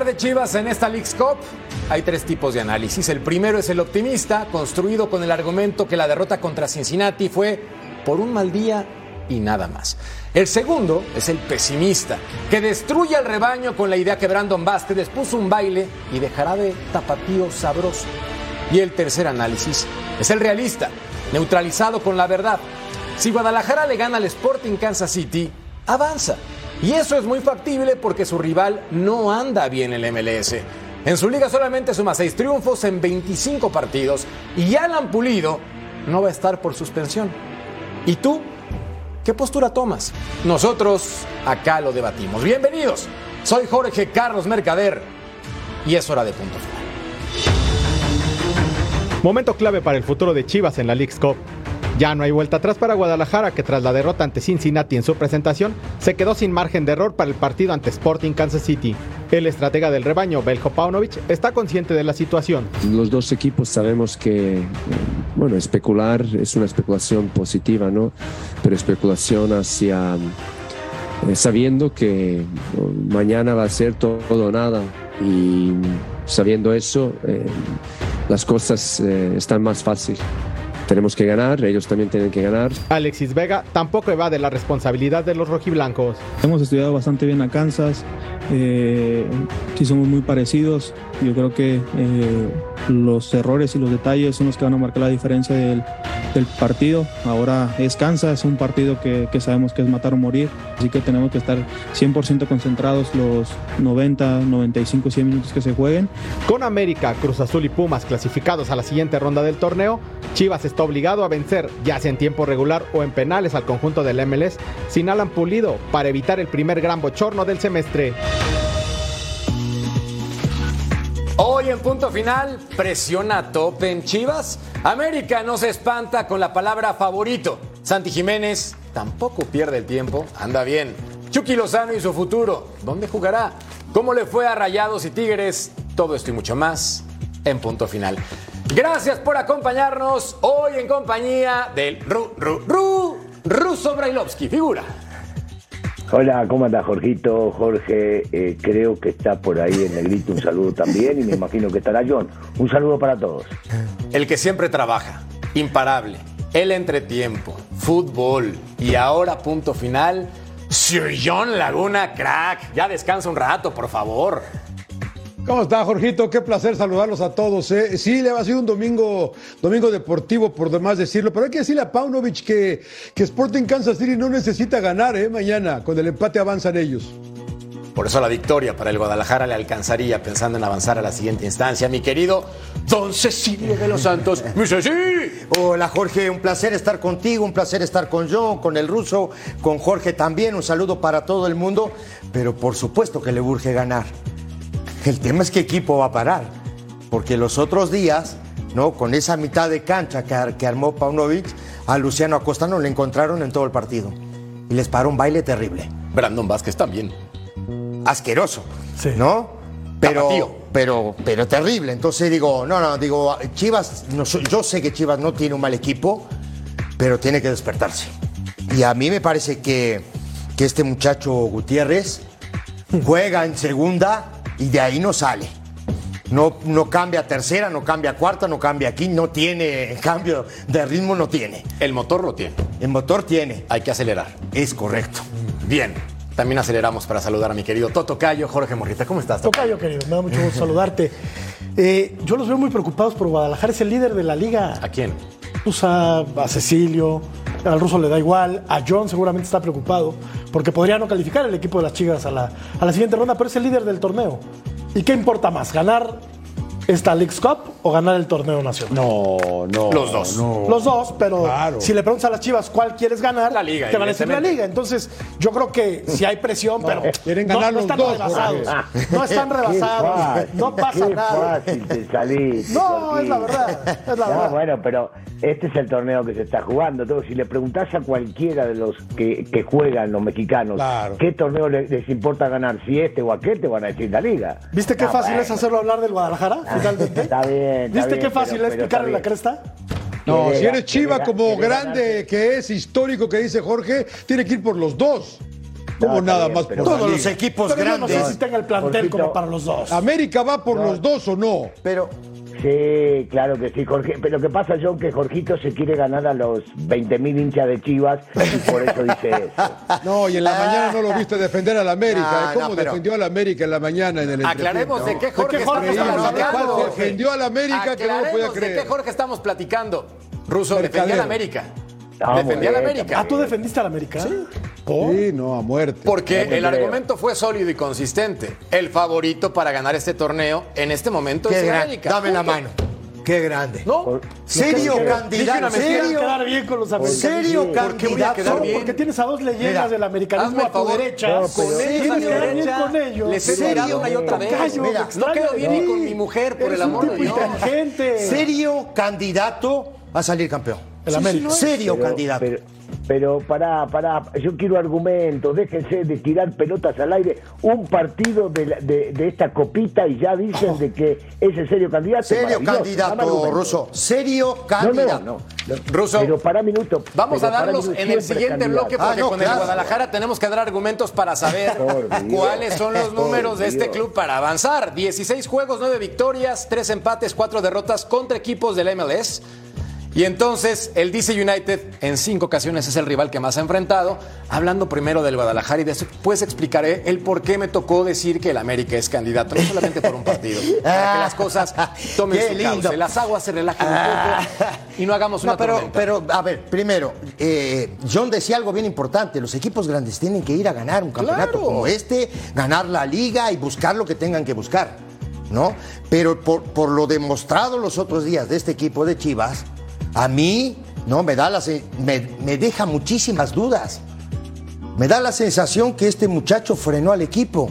De Chivas en esta League's Cup, hay tres tipos de análisis. El primero es el optimista, construido con el argumento que la derrota contra Cincinnati fue por un mal día y nada más. El segundo es el pesimista, que destruye al rebaño con la idea que Brandon Baste les puso un baile y dejará de tapatío sabroso. Y el tercer análisis es el realista, neutralizado con la verdad. Si Guadalajara le gana al Sporting Kansas City, avanza. Y eso es muy factible porque su rival no anda bien en el MLS. En su liga solamente suma seis triunfos en 25 partidos y Alan Pulido no va a estar por suspensión. ¿Y tú? ¿Qué postura tomas? Nosotros acá lo debatimos. Bienvenidos. Soy Jorge Carlos Mercader y es hora de punto final. Momento clave para el futuro de Chivas en la League's Cup. Ya no hay vuelta atrás para Guadalajara, que tras la derrota ante Cincinnati en su presentación, se quedó sin margen de error para el partido ante Sporting Kansas City. El estratega del rebaño, Beljo Paunovic, está consciente de la situación. Los dos equipos sabemos que, bueno, especular es una especulación positiva, ¿no? Pero especulación hacia, eh, sabiendo que oh, mañana va a ser todo o nada. Y sabiendo eso, eh, las cosas eh, están más fácil. Tenemos que ganar, ellos también tienen que ganar. Alexis Vega tampoco evade la responsabilidad de los rojiblancos. Hemos estudiado bastante bien a Kansas, eh, sí somos muy parecidos. Yo creo que eh, los errores y los detalles son los que van a marcar la diferencia del, partido. Ahora es Kansas, un partido que, que, sabemos que es matar o morir, así que tenemos que estar 100% concentrados los 90, 95, 100 minutos que se jueguen. Con América, Cruz Azul y Pumas clasificados a la siguiente ronda del torneo, Chivas está obligado a vencer, ya sea en tiempo regular o en penales al conjunto del MLS, sin Alan Pulido, para evitar el primer gran bochorno del semestre. Hoy en punto final, presiona tope en Chivas. América no se espanta con la palabra favorito. Santi Jiménez tampoco pierde el tiempo, anda bien. Chucky Lozano y su futuro, ¿dónde jugará? ¿Cómo le fue a Rayados y Tigres? Todo esto y mucho más en punto final. Gracias por acompañarnos hoy en compañía del Ru, Ru, Ru, Ruso Brailovsky, figura. Hola, ¿cómo anda Jorgito? Jorge, eh, creo que está por ahí el negrito, un saludo también y me imagino que estará John. Un saludo para todos. El que siempre trabaja, imparable, el entretiempo, fútbol y ahora punto final, Sir John Laguna, crack. Ya descansa un rato, por favor. ¿Cómo está, Jorgito? Qué placer saludarlos a todos. ¿eh? Sí, le ha sido un domingo, domingo deportivo, por demás decirlo, pero hay que decirle a Paunovic que, que Sporting Kansas City no necesita ganar ¿eh? mañana. Con el empate avanzan ellos. Por eso la victoria para el Guadalajara le alcanzaría pensando en avanzar a la siguiente instancia. Mi querido Don Cecilio de los Santos. ¡Mi Ceci! Hola Jorge, un placer estar contigo, un placer estar con John, con el ruso, con Jorge también. Un saludo para todo el mundo, pero por supuesto que le urge ganar. El tema es qué equipo va a parar, porque los otros días, ¿no? Con esa mitad de cancha que, ar- que armó Paunovic, a Luciano Acosta no le encontraron en todo el partido. Y les paró un baile terrible. Brandon Vázquez también. Asqueroso, ¿no? Pero, pero, pero terrible. Entonces digo, no, no, digo, Chivas, no, yo sé que Chivas no tiene un mal equipo, pero tiene que despertarse. Y a mí me parece que, que este muchacho Gutiérrez juega en segunda y de ahí no sale. No, no cambia a tercera, no cambia a cuarta, no cambia aquí, no tiene cambio de ritmo, no tiene. El motor lo tiene. El motor tiene. Hay que acelerar. Es correcto. Bien. También aceleramos para saludar a mi querido Toto Cayo, Jorge Morrita. ¿Cómo estás? Toto? Tocayo, querido, me da mucho gusto saludarte. Eh, yo los veo muy preocupados por Guadalajara, es el líder de la liga. ¿A quién? Pues a, Cecilio, al ruso le da igual, a John seguramente está preocupado, porque podría no calificar el equipo de las chicas a la, a la siguiente ronda, pero es el líder del torneo. ¿Y qué importa más, ganar esta Leagues Cup o ganar el torneo nacional? No, no. Los dos. no. Los dos, pero Claro. si le preguntas a las chivas cuál quieres ganar, La liga, te van a decir la liga. Entonces, yo creo que si hay presión, pero quieren no, ganar no los están dos, rebasados. No están rebasados. fácil, No pasa qué nada. fácil te saliste, No, es la verdad. Es la No, verdad. bueno, pero este es el torneo que se está jugando. Todo. Si le preguntás a cualquiera de los que, que juegan los mexicanos Claro. qué torneo les, les importa ganar, si este o aquel, te van a decir la liga. ¿Viste qué Ah, fácil bueno. es hacerlo hablar del Guadalajara, finalmente? Está bien. está ¿Viste bien, qué fácil es picarle la cresta? No, si eres Chiva como grande que es, histórico que dice Jorge, tiene que ir por los dos. Como No, nada bien, más por Todos los equipos Pero yo no grandes. sé si tenga el plantel Jorgito. como para los dos. ¿América va por los dos o no? Pero Sí, claro que sí, Jorge. Pero lo que pasa, John, que Jorgito se quiere ganar a los 20.000 hinchas de Chivas y por eso dice eso. No, y en la mañana no lo viste defender al América. No, ¿eh? ¿Cómo no, defendió al América en la mañana en el Aclaremos de qué Jorge ¿De qué Jorge estamos platicando. hablando? Defendió al América que no lo podía Aclaremos de creer. qué Jorge estamos platicando. Ruso Mercadero. defendía al América. Defendía al muy bien, América. ¿Ah, tú defendiste al América? Sí. Sí, no, a muerte. Porque No el creo. argumento fue sólido y consistente. El favorito para ganar este torneo en este momento qué es. América. Dame la mano. Qué grande. ¿No? Serio candidato. Serio. quedar bien con los americanos. Serio ¿Por qué voy a candidato. quedar bien? Porque tienes a dos leyendas Mira, del americanismo a tu favor. derecha. No, con ellos, quedar bien con ellos. Les he Serio, una y otra vez. Mira, no quedo bien ni con mi mujer, por Eres el amor de Dios. Serio candidato a salir campeón. El América. Serio Pero- candidato. Pero, pero pará, pará, yo quiero argumentos, déjense de tirar pelotas al aire. Un partido de, la- de, de esta copita y ya dicen de que es el serio candidato. Serio candidato. Ruso. Serio candidato. no, no. Ruso, Pero para minuto. Vamos a darlos en el siguiente candidato. bloque porque Ah, no, con claro. el Guadalajara tenemos que dar argumentos para saber cuáles son los números de este club para avanzar. 16 juegos, 9 victorias, 3 empates, 4 derrotas contra equipos del MLS. Y entonces el DC United en cinco ocasiones es el rival que más ha enfrentado. Hablando primero del Guadalajara y después explicaré el por qué me tocó decir que el América es candidato, no solamente por un partido, para que las cosas tomen Qué su lindo. cauce, las aguas se relajen un poco y no hagamos una No, pero, tormenta. pero, a ver, primero, eh, John decía algo bien importante. Los equipos grandes tienen que ir a ganar un campeonato Claro. como este, ganar la liga y buscar lo que tengan que buscar, ¿no? Pero por, por lo demostrado los otros días de este equipo de Chivas, a mí, ¿no? Me da la, me, me deja muchísimas dudas. Me da la sensación que este muchacho frenó al equipo.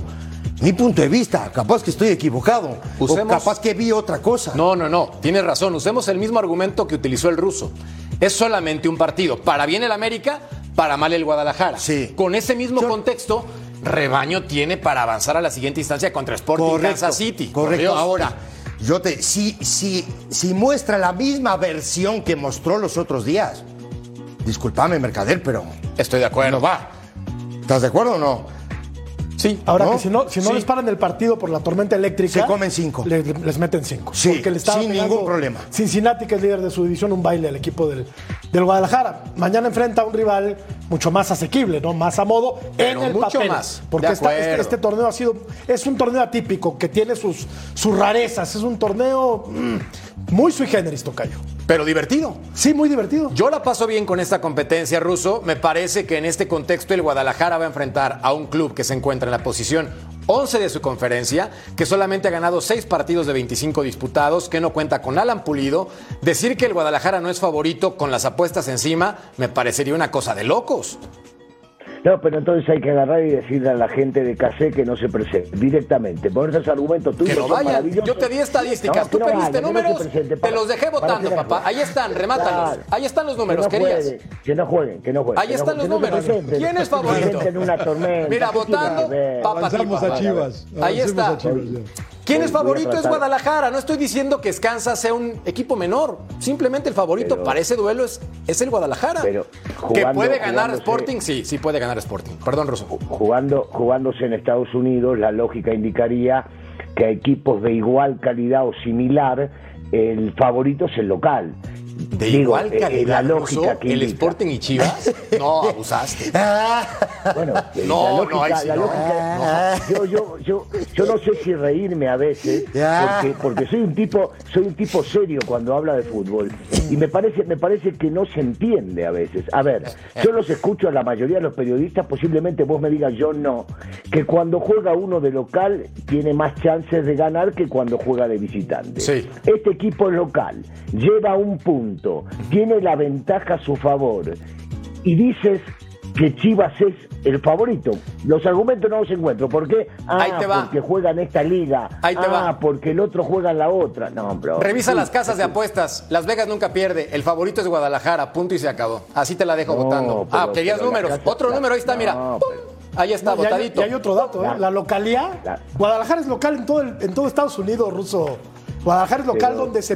Mi punto de vista, capaz que estoy equivocado. O Usemos- capaz que vi otra cosa. No, no, no, tienes razón. Usemos el mismo argumento que utilizó el ruso. Es solamente un partido. Para bien el América, para mal el Guadalajara. Sí. Con ese mismo Yo- contexto, Rebaño tiene para avanzar a la siguiente instancia contra Sporting Kansas City. Correcto. Ahora, yo te, si, si, si muestra la misma versión que mostró los otros días, discúlpame, Mercader, pero Estoy de acuerdo. no va. ¿Estás de acuerdo o no? Sí. Ahora ¿No? que si no, si no Sí. les paran el partido por la tormenta eléctrica. Se comen cinco. le- les meten cinco. Sí, porque le sin ningún problema. Cincinnati, que es líder de su división, un baile al equipo del, del Guadalajara. Mañana enfrenta a un rival mucho más asequible, ¿no? Más a modo Pero en el mucho papel. más. Porque esta- este, este torneo ha sido. Es un torneo atípico que tiene sus, sus rarezas. Es un torneo mm, muy sui generis, Tocayo. Pero divertido. Sí, muy divertido. Yo la paso bien con esta competencia, Ruso. Me parece que en este contexto el Guadalajara va a enfrentar a un club que se encuentra en la posición 11 de su conferencia, que solamente ha ganado 6 partidos de 25 disputados, que no cuenta con Alan Pulido. Decir que el Guadalajara no es favorito con las apuestas encima me parecería una cosa de locos. No, pero entonces hay que agarrar y decirle a la gente de Casé que no se presente directamente. Por esos argumentos tuyos Que no vayan. Yo te di estadísticas. No, Tú no pediste números, presente te los dejé votando, papá. Ahí están, remátalos. Claro. Ahí están los Que números, no querías. jueguen, que no jueguen, que no jueguen. Ahí están los números. ¿Quién es favorito? Presenten una tormenta. Mira, ¿qué quieren votando, papá. Avanzamos a. Chivas. Ahí Avancemos está. ¿Quién es favorito? Es. Guadalajara. No estoy diciendo que Escansa sea un equipo menor. Simplemente el favorito Pero- para ese duelo es, es el Guadalajara. Pero que puede ganar Sporting, sí, sí puede ganar Sporting. Perdón, Rosso. jugando, jugándose en Estados Unidos, la lógica indicaría que a equipos de igual calidad o similar, el favorito es el local. De Digo, igual eh, eh, calidad, la lógica que el. Sporting y Chivas. No, abusaste. Bueno, eh, No, la no, lógica, ahí sí la no. lógica- yo, yo, yo, yo no sé si reírme a veces, porque, porque soy un tipo, soy un tipo serio cuando habla de fútbol. Y me parece, me parece que no se entiende a veces. A ver, yo los escucho a la mayoría de los periodistas, posiblemente vos me digas yo no, que cuando juega uno de local tiene más chances de ganar que cuando juega de visitante. Sí. Este equipo local, lleva un punto, tiene la ventaja a su favor y dices que Chivas es el favorito. Los argumentos no los encuentro. ¿Por qué? Ah, Ahí te va. porque juega en esta liga. Ahí te ah, va. porque el otro juega en la otra. No, bro. Revisa Sí, las casas de apuestas. Las Vegas nunca pierde. El favorito es Guadalajara. Punto y se acabó. Así te la dejo No, votando. pero- ah, querías números. casa- Otro la- número, ahí está, no, mira. Ahí está, No, y hay- botadito. Y hay otro dato, ¿eh? La- La localía. la- Guadalajara es local en todo, el- en todo Estados Unidos, ruso. Guadalajara es local Pero donde se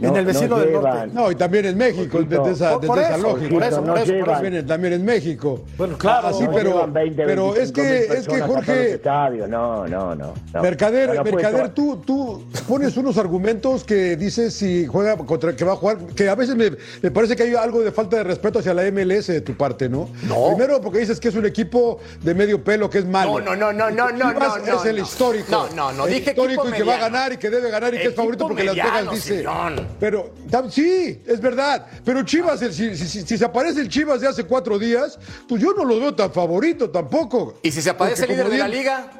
no- en el vecino no del norte. No, y también en México, desde esa, Por- por desde esa eso, lógica. por eso, no por eso, por llevan- eso. También, también en México. Bueno, claro, Así, no pero, llevan 20, pero es 25 que, es que Jorge. No, no, no. no. Mercader, puede Mercader tú, tú pones unos argumentos que dices si juega contra que va a jugar, que a veces me, me parece que hay algo de falta de respeto hacia la MLS de tu parte, ¿no? No. Primero porque dices que es un equipo de medio pelo, que es malo. No, no, no, no, no, no, Chivas no, no, es el histórico. No, no, no, El dije histórico equipo y que va a ganar y que debe ganar y que es favorito porque Las Vegas dice. Sillón. Pero sí, es verdad. Pero Chivas, si, si- si- si se aparece el Chivas de hace cuatro días, pues yo no lo veo tan favorito tampoco. Y si se aparece el líder de la liga.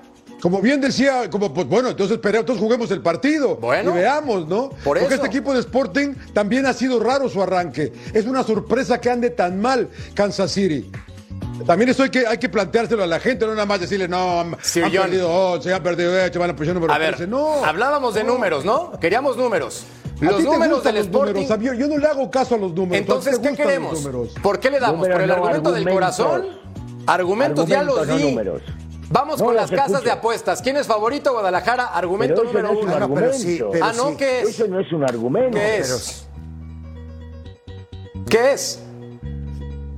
como bien decía, como pues bueno, entonces espera, entonces juguemos el partido Bueno. y veamos, ¿no? Por Porque eso. este equipo de Sporting también ha sido raro su arranque. Es una sorpresa que ande tan mal Kansas City. También eso hay que, hay que planteárselo a la gente, no nada más decirle, no, Sir han John. perdido 11, han perdido 8, van a la posición número A ver, 13. No. hablábamos de números, ¿no? Queríamos números. A Los ti te números del los Sporting. números, Sabio, yo no le hago caso a los números. Entonces, a ¿qué queremos? ¿Por qué le damos? Números ¿Por el no, argumento del corazón? Argumentos, ya los no di. números. Vamos No con las casas escucho. de apuestas. ¿Quién es favorito? Guadalajara. Argumento número un uno. Pero sí, argumento. pero ah, no, sí. ¿qué es? Eso no es un argumento. ¿Qué Pero es? ¿Qué es?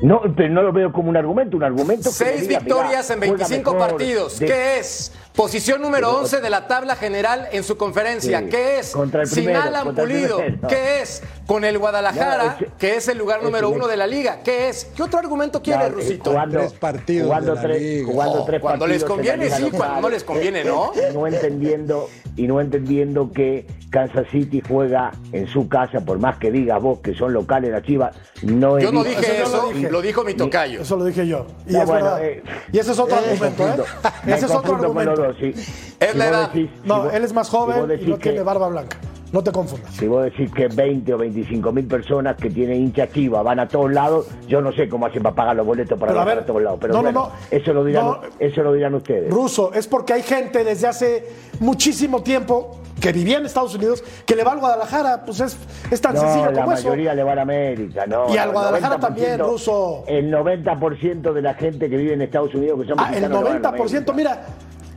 No, pero no lo veo como un argumento. Un argumento que me Seis diga, victorias en juega 25 mejor, partidos. de- ¿Qué es? Posición número Pero- 11 de la tabla general en su conferencia. Sí. ¿Qué es? Contra el Sin Alan Pulido. ¿Qué es? Con el Guadalajara, No, es que- es el lugar es número uno de la liga. ¿Qué es? ¿Qué otro argumento quiere, No, eh, Rusito? jugando- Tres partidos jugando de la tres, liga. jugando Oh, tres cuando les partidos conviene, sí, local. cuando no les conviene, ¿no? Y no entendiendo y no entendiendo que Kansas City juega en su casa, por más que digas vos que son locales la Chivas, no Yo he no dije Eso yo eso, lo dije. lo dijo mi tocayo. Eso lo dije yo. Y No, es bueno, eh, y ese es otro me argumento, ¿eh? Ese es otro argumento. dos, sí. Es Si la edad. decís- si No, vos- él es más si joven y no que- tiene barba blanca. No te confundas. Si vos decís que 20 o 25 mil personas que tienen hincha chiva van a todos lados, yo no sé cómo hacen para pagar los boletos para Pero a ir a, ver, todos lados. Pero no, no, bueno, no. Eso, lo dirán, No. eso lo dirán ustedes. Ruso, es porque hay gente desde hace muchísimo tiempo que vivía en Estados Unidos que le va al Guadalajara. Pues es, es tan No, sencillo la como eso. mayoría le va a la América, no. Y al Guadalajara 90%, también, Ruso. El 90% de la gente que vive en Estados Unidos que son Ah, el mexicanos le va a la 90%, América. mira,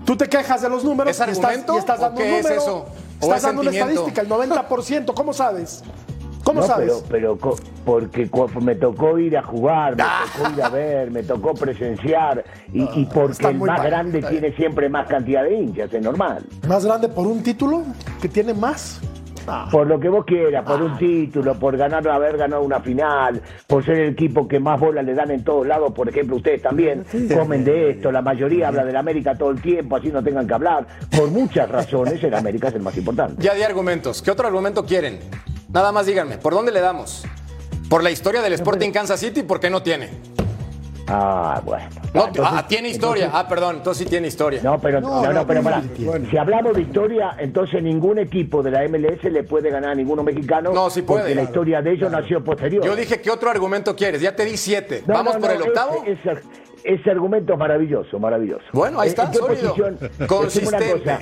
tú te quejas de los números ¿Es y estás, y dando qué un es eso? ¿O Estás es dando una estadística, el 90%, ¿cómo sabes? ¿Cómo No, sabes? pero, pero porque me tocó ir a jugar, me Ah. tocó ir a ver, me tocó presenciar y, y porque el más mal, grande tiene siempre más cantidad de hinchas, es normal. ¿Más grande por un título que tiene más? Ah. Por lo que vos quieras, por un título, por ganar, haber ganado una final, por ser el equipo que más bolas le dan en todos lados, por ejemplo, ustedes también comen de esto, la mayoría habla del América todo el tiempo, así no tengan que hablar. Por muchas razones, el América es el más importante. Ya di argumentos. ¿Qué otro argumento quieren? Nada más díganme, ¿por dónde le damos? ¿Por la historia del Sporting Kansas City? ¿Por qué no tiene? Ah, bueno. No, Entonces- ah, tiene historia. Ah, perdón, entonces sí tiene historia. No, pero No, no, no, no, pero no, pará. bueno. Si hablamos de historia, entonces ningún equipo de la MLS le puede ganar a ninguno mexicano. No, sí puede. Porque la historia de ellos nació posterior. Yo dije, ¿qué otro argumento quieres? Ya te di siete. No, ¿Vamos no, por no, el octavo? Ese, ese- ese argumento es maravilloso, maravilloso. Bueno, ahí ¿En- está, ¿En qué sólido. posición? decime una Consistente. cosa,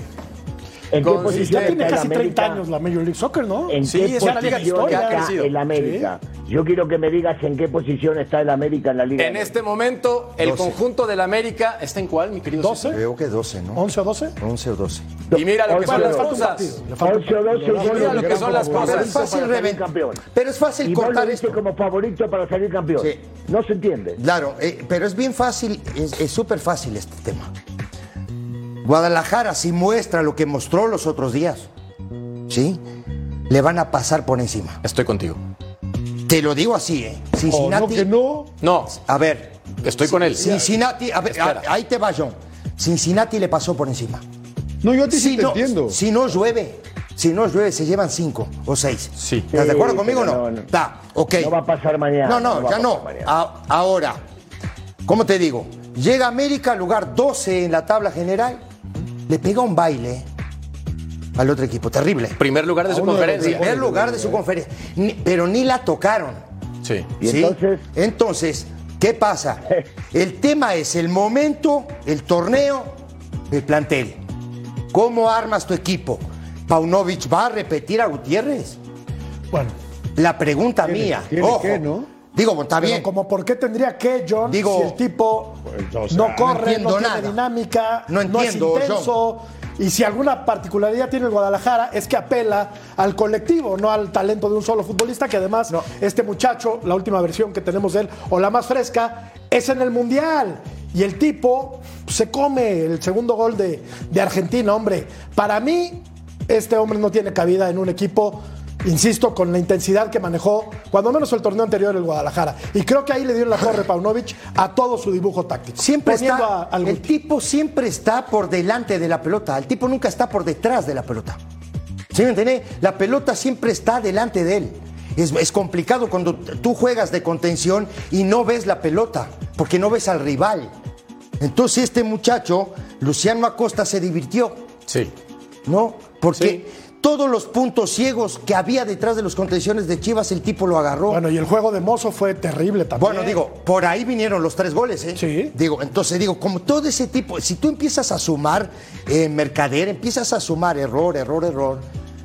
¿En qué Consistente. posición Ya tiene casi 30 América? años la Major League Soccer, ¿no? ¿En Sí, qué es una liga ha crecido. el América? Yo quiero que me digas en qué posición está el América en la liga. En este momento, el conjunto del América está en cuál, mi querido? 12, Creo que 12, ¿no? 11 o 12. 11 o 12. Y mira lo que son las cosas. partido, le falta un 11 o 12 Y mira lo que son las cosas. Es fácil campeón. Pero es fácil Y cortar esto. como favorito para salir campeón. Sí. No se entiende. Claro, eh, pero es bien fácil, es es súper fácil este tema. Guadalajara, si muestra lo que mostró los otros días, ¿sí? Le van a pasar por encima. Estoy contigo. Te lo digo así, ¿eh? Cincinnati. Oh, no, que no. No, A ver. Estoy con él. Cincinnati, a ver, a- ahí te va, John. Cincinnati le pasó por encima. No, yo a ti sí Si te no, entiendo. si no llueve, si no llueve, se llevan cinco o seis. Sí. ¿Estás de acuerdo Sí, conmigo o no? no, no. Está, ok. No va a pasar mañana, No, no, no ya no. A- ahora, ¿cómo te digo? Llega América, lugar 12 en la tabla general, le pega un baile al otro equipo, terrible. primer lugar de su conferencia. Primer lugar de su conferencia, Ni- pero ni la tocaron. Sí. Y ¿sí? entonces- Entonces, ¿qué pasa? El tema es el momento, el torneo, el plantel. ¿Cómo armas tu equipo? ¿Paunovic va a repetir a Gutiérrez? Bueno, La pregunta Tiene- mía. tiene Ojo. que, ¿no? Digo, está pero bien. como por qué tendría que, John, Digo, si el tipo pues, o sea, no corre, no, tiene nada. dinámica, No entiendo, es intenso. Y si alguna particularidad tiene el Guadalajara es que apela al colectivo, no al talento de un solo futbolista, que además este muchacho, la última versión que tenemos de él, o la más fresca, es en el Mundial. Y el tipo se come el segundo gol de, de Argentina, hombre. Para mí, este hombre no tiene cabida en un equipo insisto, con la intensidad que manejó, cuando menos el torneo anterior el Guadalajara. Y creo que ahí le dio la torre Paunovic a todo su dibujo táctico. Siempre está, al el tipo siempre está por delante de la pelota. El tipo nunca está por detrás de la pelota. ¿Sí me entiende? La pelota siempre está delante de él. Es, es complicado cuando tú juegas de contención y no ves la pelota, porque no ves al rival. Entonces este muchacho, Luciano Acosta, se divirtió, Sí. ¿no? Porque todos los puntos ciegos que había detrás de los contenciones de Chivas, el tipo lo agarró. Bueno, y el juego de Mozo fue terrible también. Bueno, digo, por ahí vinieron los tres goles, ¿eh? Sí. Digo, entonces digo, como todo ese tipo, si tú empiezas a sumar eh, mercader, empiezas a sumar error, error, error,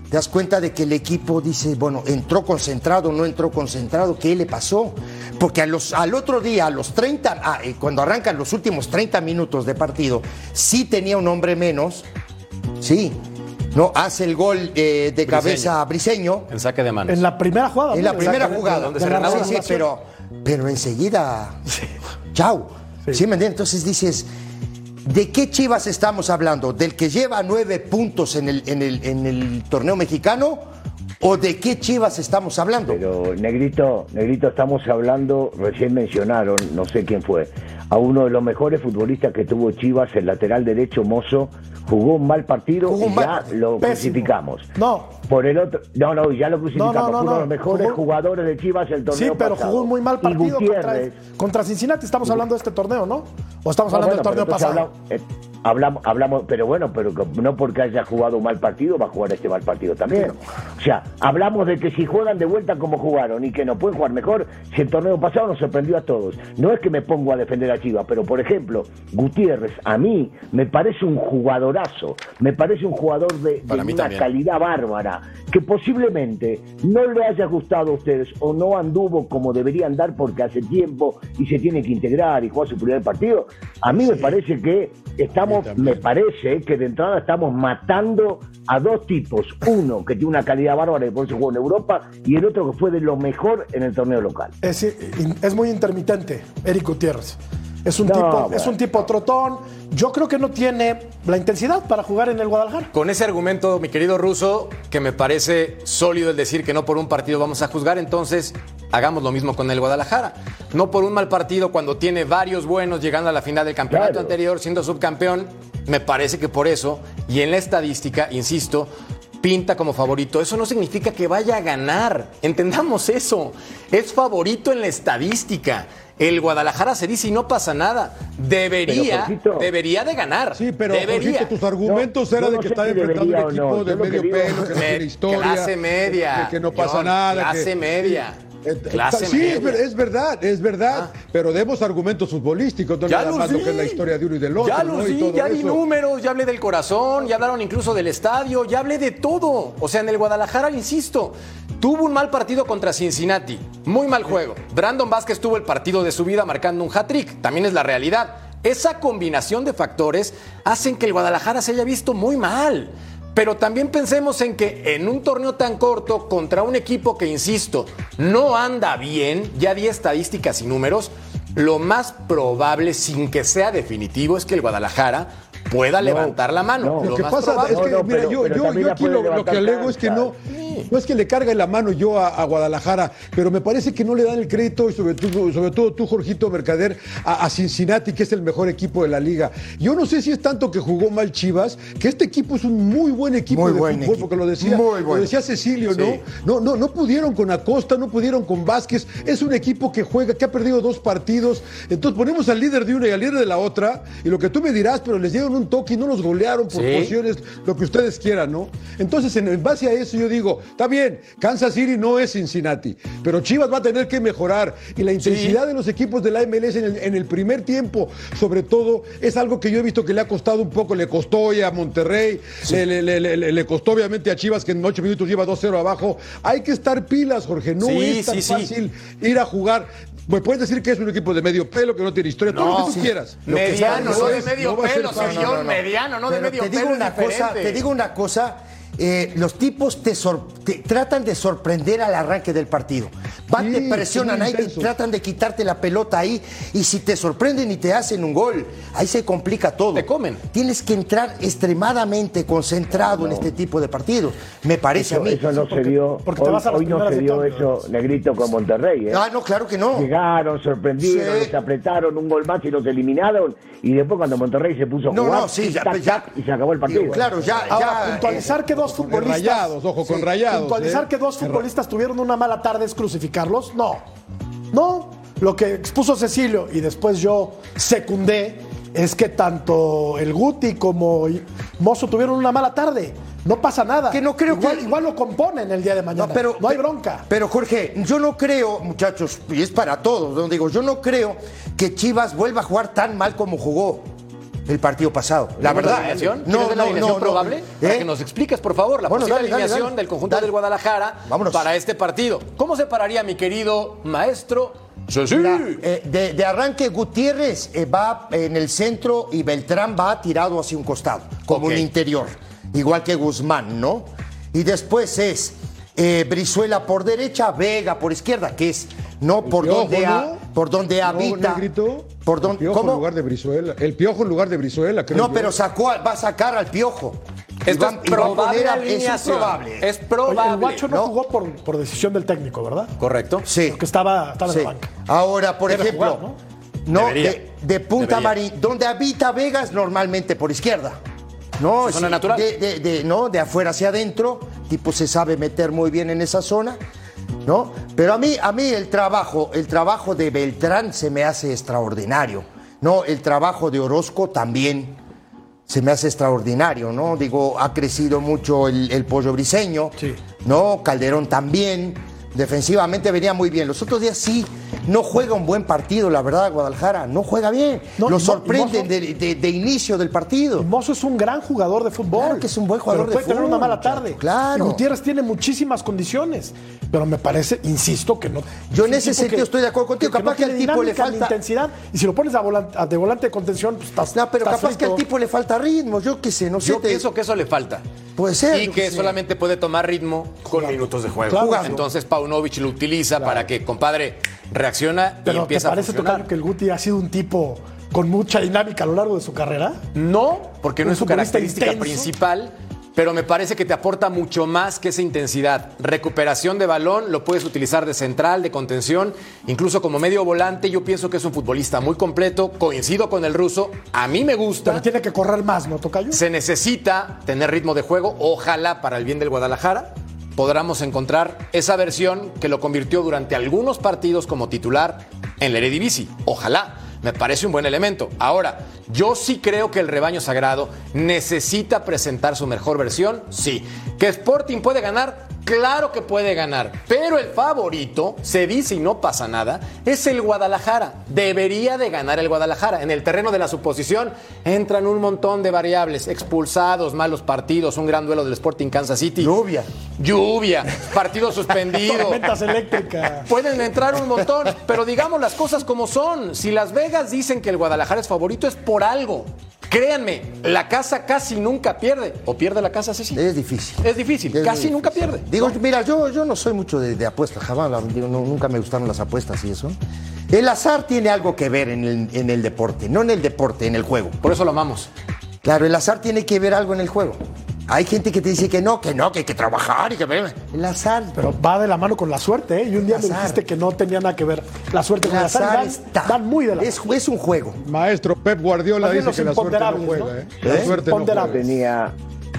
te das cuenta de que el equipo dice, bueno, entró concentrado, no entró concentrado, ¿qué le pasó? Porque a los, al otro día, a los 30, ah, eh, cuando arrancan los últimos 30 minutos de partido, sí tenía un hombre menos, sí, no, hace el gol eh, de cabeza Briseño. En saque de manos. En la primera jugada. En la primera jugada. donde se. Sí, sí, pero, pero enseguida, chau. Sí. me entiendes? Entonces dices, ¿de qué Chivas estamos hablando? ¿Del que lleva nueve puntos en el, en el, en el torneo mexicano? ¿O de qué Chivas estamos hablando? Pero, Negrito, Negrito, estamos hablando, recién mencionaron, no sé quién fue, a uno de los mejores futbolistas que tuvo Chivas, el lateral derecho Mozo, jugó un mal partido un y mal ya lo Pésimo. crucificamos. No. Por el otro, no, no, ya lo crucificamos. No, no, no, fue uno de los mejores Jugó- jugadores de Chivas el torneo Sí, pero pasado. jugó un muy mal partido contra, contra Cincinnati. Estamos hablando de este torneo, ¿no? ¿O estamos hablando bueno, del torneo pasado? Hablamos, eh, hablamos, hablamos, pero bueno, pero no porque haya jugado un mal partido va a jugar este mal partido también. O sea, hablamos de que si juegan de vuelta como jugaron y que no pueden jugar mejor, si el torneo pasado nos sorprendió a todos. No es que me pongo a defender a Chivas, pero por ejemplo, Gutiérrez, a mí me parece un jugadorazo, me parece un jugador de, de una también. calidad bárbara, que posiblemente no le haya gustado a ustedes o no anduvo como debería andar porque hace tiempo y se tiene que integrar y jugar su primer partido. A mí me parece que estamos, me parece que de entrada estamos matando a dos tipos. Uno que tiene una calidad bárbara y por eso jugó en Europa y el otro que fue de lo mejor en el torneo local. Es, es muy intermitente, Eric Gutiérrez. Es un, No, tipo, bueno. es un tipo trotón. Yo creo que no tiene la intensidad para jugar en el Guadalajara. Con ese argumento, mi querido Ruso, que me parece sólido el decir que no por un partido vamos a juzgar, entonces hagamos lo mismo con el Guadalajara. No por un mal partido cuando tiene varios buenos llegando a la final del campeonato Claro. anterior, siendo subcampeón, me parece que por eso, y en la estadística, insisto, pinta como favorito. Eso no significa que vaya a ganar. Entendamos eso. Es favorito en la estadística. El Guadalajara se dice y no pasa nada. Debería, Jorgito- debería de ganar. Sí, pero debería. Jorgito, tus argumentos No, eran de no que sé está si enfrentando un no. equipo Yo de lo medio digo- pelo, que no Me- tiene historia. clase media. Que, que no pasa John, nada. clase que- media. Eh, Clase sí, media. es ver- es verdad, es verdad. Pero demos argumentos futbolísticos, no Ya nada más lo que es la historia de uno y del otro. Ya los ¿no? Todo ya di números, ya hablé del corazón, ya hablaron incluso del estadio, ya hablé de todo. O sea, en el Guadalajara, insisto, tuvo un mal partido contra Cincinnati, muy mal juego. Brandon Vázquez tuvo el partido de su vida marcando un hat-trick, también es la realidad. Esa combinación de factores hacen que el Guadalajara se haya visto muy mal. Pero también pensemos en que en un torneo tan corto contra un equipo que, insisto, no anda bien, ya di estadísticas y números, lo más probable, sin que sea definitivo, es que el Guadalajara pueda levantar la mano. no. lo Lo que más pasa probable. es que, No, no, mira, pero- yo, pero yo, también yo la aquí lo, lo que alego es que no. No es que le cargue la mano yo a, a Guadalajara, pero me parece que no le dan el crédito, y sobre todo, sobre todo tú, Jorgito Mercader, a, a Cincinnati, que es el mejor equipo de la liga. Yo no sé si es tanto que jugó mal Chivas, que este equipo es un muy buen equipo Muy de buen fútbol, equipo. porque lo decía, Muy lo decía Cecilio, ¿no? No, no, no pudieron con Acosta, no pudieron con Vázquez. Es un equipo que juega, que ha perdido dos partidos. Entonces ponemos al líder de una y al líder de la otra, y lo que tú me dirás, pero les dieron un toque y no los golearon por Sí. posiciones, lo que ustedes quieran, ¿no? Entonces, en, base a eso, yo digo, está bien, Kansas City no es Cincinnati, pero Chivas va a tener que mejorar. Y la intensidad de los equipos de la MLS en el, en el primer tiempo, sobre todo, es algo que yo he visto que le ha costado un poco. Le costó hoy a Monterrey, le, le- le- le- le costó obviamente a Chivas, que en ocho minutos lleva 2-0 abajo. Hay que estar pilas, Jorge. No es tan fácil ir a jugar. Me puedes decir que es un equipo de medio pelo, que no tiene historia, todo lo que tú quieras. Lo que Mediano, no no de medio pelo. Sergio, No, no, no. mediano, no de medio te digo pelo. una es cosa, te digo una cosa. Eh, los tipos te, te tratan de sorprender al arranque del partido. Van, Sí, te presionan ahí, tratan de quitarte la pelota ahí. Y si te sorprenden y te hacen un gol, ahí se complica todo. Te comen. Tienes que entrar extremadamente concentrado en este tipo de partidos. Me parece Eso, a mí. eso no se dio. porque hoy no se dio eso, Negrito, con Monterrey. ¿eh? Ah, no, claro que no. Llegaron, sorprendieron, Sí. les apretaron un gol más y los eliminaron. Y después, cuando Monterrey se puso a No, jugar, no, sí, ya, tic-tac, ya- tac, y se acabó el partido. Digo, claro, ya, Ahora, ya, puntualizar que dos futbolistas. rayados, ojo, con rayados. Puntualizar ¿eh? que dos futbolistas tuvieron una mala tarde es crucificarlos. No. No. Lo que expuso Cecilio y después yo secundé es que tanto el Guti como Mozo tuvieron una mala tarde. No pasa nada. Que no creo igual, que- igual lo componen el día de mañana. No, pero, no hay bronca. Pero Jorge, yo no creo, muchachos, y es para todos, digo, yo no creo que Chivas vuelva a jugar tan mal como jugó el partido pasado. La ¿Tenemos verdad. alineación? No, ¿Quieres ver la no, alineación no, no. probable? Para ¿Eh? que nos expliques, por favor, la Bueno, posible dale, alineación dale. del conjunto Dale. del Guadalajara Vámonos. para este partido. ¿Cómo se pararía mi querido maestro? Sí, eh, de, de arranque Gutiérrez eh, va en el centro y Beltrán va tirado hacia un costado, como un interior, igual que Guzmán, ¿no? Y después es eh, Brizuela por derecha, Vega por izquierda, que es no por donde, ha- ¿no? por donde habita. Negrito. Por El donde, piojo ¿Cómo? en lugar de Brizuela. El piojo en lugar de Brizuela, creo No, yo. pero sacó, va a sacar al piojo. Y Esto va- es a probable a- es probable. Es Oye, el Guacho no, ¿no? jugó por, por decisión del técnico, ¿verdad? Correcto. Sí. Porque estaba, estaba en la banca. Ahora, por Debe ejemplo, jugar, no, de, de Punta. Marín, donde habita Vegas normalmente por izquierda. No, zona natural. De, de- de- no, de afuera hacia adentro, tipo se sabe meter muy bien en esa zona, ¿no? Pero a mí, a mí el trabajo, el trabajo de Beltrán se me hace extraordinario, ¿no? El trabajo de Orozco también se me hace extraordinario, ¿no? Digo, ha crecido mucho el, el pollo briseño, Sí. ¿no? Calderón también. Defensivamente venía muy bien. Los otros días sí, no juega un buen partido, la verdad, Guadalajara. No juega bien. No, Lo sorprenden Mozo- de, de- de inicio del partido. Mozo es un gran jugador de fútbol. Claro que es un buen jugador pero de puede tener una fútbol, mala tarde. claro. Y Gutiérrez tiene muchísimas condiciones. Pero me parece, insisto, que no. Yo en ese sentido estoy de acuerdo contigo. Capaz no que al tiene tipo le falta- intensidad. Y si lo pones a volante, a- de volante de contención, pues estás. No, pero estás capaz que al tipo le falta ritmo. Yo qué sé, no sé. Yo te- pienso que eso le falta. Puede ser, Y que solamente puede tomar ritmo con minutos de juego. Claro. Entonces Paunovic lo utiliza para que, compadre, reacciona y Pero ¿te empieza a parece. Tocayo, que el Guti ha sido un tipo con mucha dinámica a lo largo de su carrera? No, porque no es su característica intenso. principal, pero me parece que te aporta mucho más que esa intensidad. Recuperación de balón, lo puedes utilizar de central, de contención, incluso como medio volante. Yo pienso que es un futbolista muy completo, coincido con el ruso, a mí me gusta. Pero tiene que correr más, ¿no, Tocayo? Se necesita tener ritmo de juego, ojalá para el bien del Guadalajara podamos encontrar esa versión que lo convirtió durante algunos partidos como titular en la Eredivisie. Ojalá, me parece un buen elemento. Ahora, yo sí creo que el rebaño sagrado necesita presentar su mejor versión, sí. ¿Que Sporting puede ganar? Claro que puede ganar, pero el favorito, se dice y no pasa nada, es el Guadalajara. Debería de ganar el Guadalajara. En el terreno de la suposición entran un montón de variables, expulsados, malos partidos, un gran duelo del Sporting Kansas City. Lluvia. Lluvia, partido suspendido. Tormentas eléctricas. Pueden entrar un montón, pero digamos las cosas como son. Si Las Vegas dicen que el Guadalajara es favorito es por algo. Créanme, la casa casi nunca pierde. ¿O pierde la casa, Ceci? Es difícil. Es difícil, Es casi nunca pierde. Digo, mira, yo, yo no soy mucho de, de apuestas, jamás, la- digo, no, nunca me gustaron las apuestas y eso. El azar tiene algo que ver en el, en el deporte, no en el deporte, en el juego. Por eso lo amamos. Claro, el azar tiene que ver algo en el juego. Hay gente que te dice que no, que no, que hay que trabajar y que el azar. Pero va de la mano con la suerte, ¿eh? Y un día me dijiste que no tenía nada que ver la suerte con El azar. azar está. van muy de la Es, es un juego. Maestro Pep Guardiola dice que la suerte no juega. ¿no? ¿eh? La ¿Eh? suerte no juega. Imponderables. Tenía,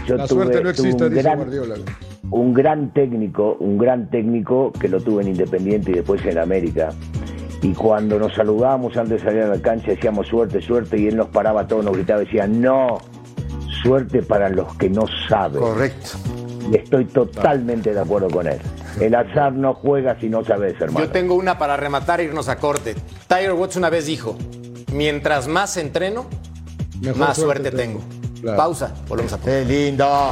yo La tuve, suerte no existe, un dice gran, Guardiola. un gran técnico, un gran técnico que lo tuve en Independiente y después en América. Y cuando nos saludábamos antes de salir a la cancha decíamos suerte, suerte, y él nos paraba a todos, nos gritaba y decía, no, suerte para los que no saben. Correcto. Y estoy totalmente de acuerdo con él. El azar no juega si no sabes, hermano. Yo tengo una para rematar e irnos a corte. Tiger Woods una vez dijo, mientras más entreno, Mejor más suerte suerte, tengo. tengo. Claro. Pausa, volvemos a corte. Qué lindo.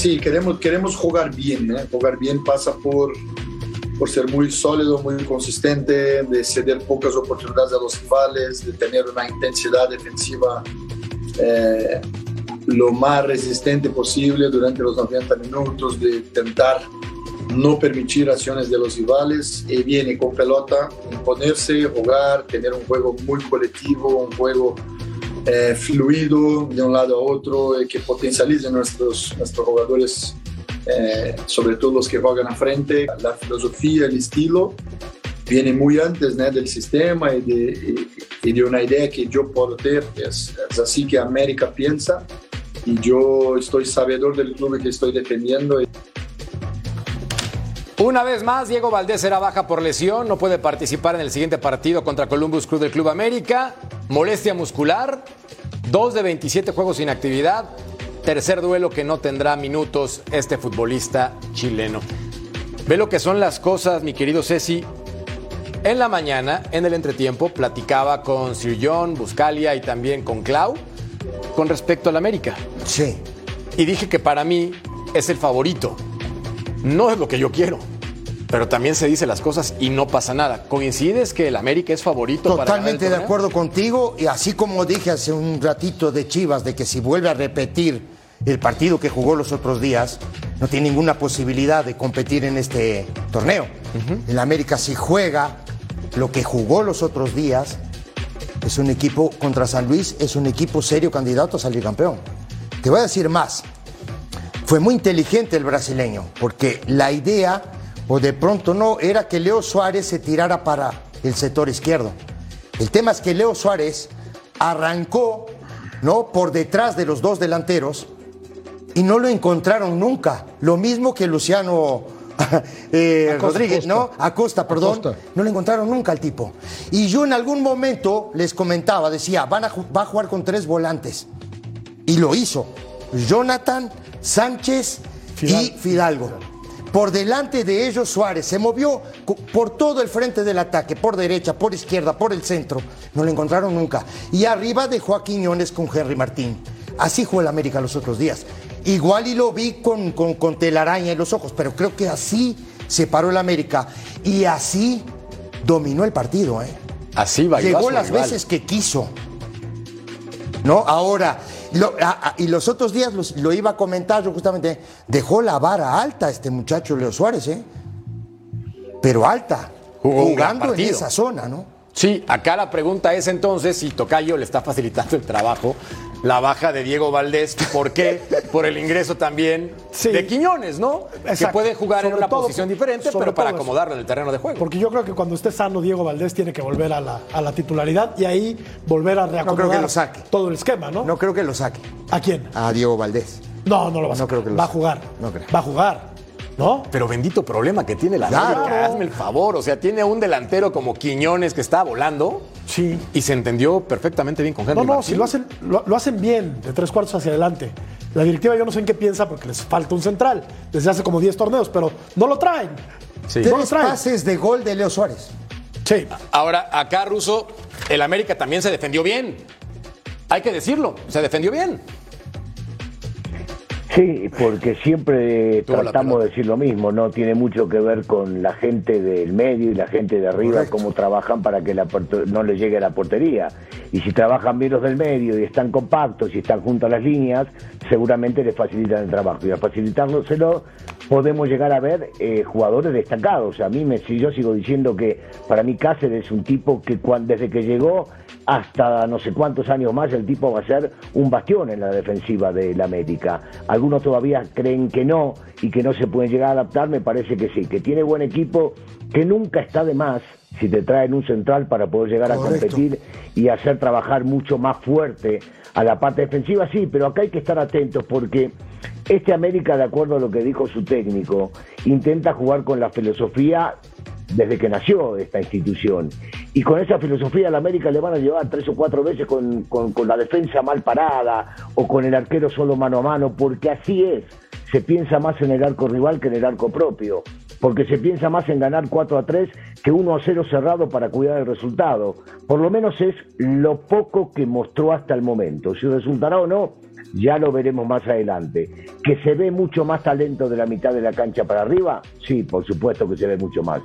Sí, queremos, queremos jugar bien. ¿eh? Jugar bien pasa por, por ser muy sólido, muy consistente, de ceder pocas oportunidades a los rivales, de tener una intensidad defensiva eh, lo más resistente posible durante los 90 minutos, de intentar no permitir acciones de los rivales y viene con pelota, imponerse, jugar, tener un juego muy colectivo, un juego eh, fluido de un lado a otro, eh, que potencialice nuestros, nuestros jugadores, eh, sobre todo los que juegan a frente. La filosofía, el estilo, viene muy antes ¿no? del sistema y de, y- y de una idea que yo puedo tener. Es, es así que América piensa y yo estoy sabedor del club que estoy defendiendo. Una vez más, Diego Valdés será baja por lesión, no puede participar en el siguiente partido contra Columbus Crew del Club América. Molestia muscular, 2 de 27 juegos sin actividad. Tercer duelo que no tendrá minutos este futbolista chileno. Ve lo que son las cosas, mi querido Ceci. En la mañana, en el entretiempo, platicaba con Sir John, Buscalia y también con Clau con respecto al América. Sí. Y dije que para mí es el favorito. No es lo que yo quiero. Pero también se dice las cosas y no pasa nada. ¿Coincides que el América es favorito para Totalmente de acuerdo contigo y así como dije hace un ratito de Chivas de que si vuelve a repetir el partido que jugó los otros días, no tiene ninguna posibilidad de competir en este torneo. El América si juega lo que jugó los otros días, es un equipo contra San Luis, es un equipo serio candidato a salir campeón. Te voy a decir más. Fue muy inteligente el brasileño, porque la idea, o de pronto no, era que Leo Suárez se tirara para el sector izquierdo. El tema es que Leo Suárez arrancó, ¿no? Por detrás de los dos delanteros y no lo encontraron nunca. Lo mismo que Luciano eh, Acosta, Rodríguez, ¿no? Acosta. Perdón. Acosta. No lo encontraron nunca al tipo. Y yo en algún momento les comentaba, decía, van a, va a jugar con tres volantes. Y lo hizo. Jonathan, Sánchez y Fidalgo. Por delante de ellos Suárez se movió por todo el frente del ataque, por derecha, por izquierda, por el centro. No lo encontraron nunca. Y arriba dejó a Quiñones con Henry Martín. Así jugó el América los otros días. Igual y lo vi con, con, con telaraña en los ojos, pero creo que así se paró el América. Y así dominó el partido. ¿eh? Así va. Llegó las veces que quiso. ¿No? Ahora, lo- a- a- y los otros días los- lo iba a comentar yo justamente, dejó la vara alta este muchacho Leo Suárez, ¿eh? Pero alta, Jugó jugando en esa zona, ¿no? Sí, acá la pregunta es entonces si Tocayo le está facilitando el trabajo la baja de Diego Valdés. ¿Por qué? Por el ingreso también Sí. de Quiñones, ¿no? Que puede jugar en una todo- posición diferente, pero para acomodarlo en el terreno de juego. Porque yo creo que cuando esté sano Diego Valdés tiene que volver a la, a la titularidad y ahí volver a reacomodar creo que lo saque. todo el esquema, ¿no? No creo que lo saque ¿A quién? a Diego Valdés. No, no lo va a No sacar. creo que lo Va a jugar. No creo. Va a jugar. ¿No? Pero bendito problema que tiene la Claro. América, hazme el favor. O sea, tiene un delantero como Quiñones que está volando. Sí. Y se entendió perfectamente bien con Henry No, no, Martín. si lo hacen, lo, lo hacen bien, de tres cuartos hacia adelante. La directiva yo no sé en qué piensa porque les falta un central desde hace como 10 torneos, pero no lo traen. Sí. No lo traen. pases de gol de Leo Suárez. Sí. Ahora, acá, Russo, el América también se defendió bien. Hay que decirlo, se defendió bien. Sí, porque siempre tratamos de decir lo mismo, no tiene mucho que ver con la gente del medio y la gente de arriba, cómo trabajan para que la no le llegue a la portería. Y si trabajan bien los del medio y están compactos y están junto a las líneas, seguramente les facilitan el trabajo. Y al facilitándoselo, podemos llegar a ver eh, jugadores destacados. A mí, me, si yo sigo diciendo que para mí Cáceres es un tipo que cuan- desde que llegó hasta no sé cuántos años más el tipo va a ser un bastión en la defensiva del América. Algunos todavía creen que no y que no se pueden llegar a adaptar, me parece que sí, que tiene buen equipo, que nunca está de más si te traen un central para poder llegar a competir y hacer trabajar mucho más fuerte a la parte defensiva, sí, pero acá hay que estar atentos porque este América, de acuerdo a lo que dijo su técnico, intenta jugar con la filosofía desde que nació esta institución. Y con esa filosofía la América le van a llevar tres o cuatro veces con, con- con la defensa mal parada o con el arquero solo mano a mano, porque así es. Se piensa más en el arco rival que en el arco propio, porque se piensa más en ganar 4 a 3 que 1 a 0 cerrado para cuidar el resultado. Por lo menos es lo poco que mostró hasta el momento. Si resultará o no, ya lo veremos más adelante. ¿Que se ve mucho más talento de la mitad de la cancha para arriba? Sí, por supuesto que se ve mucho más.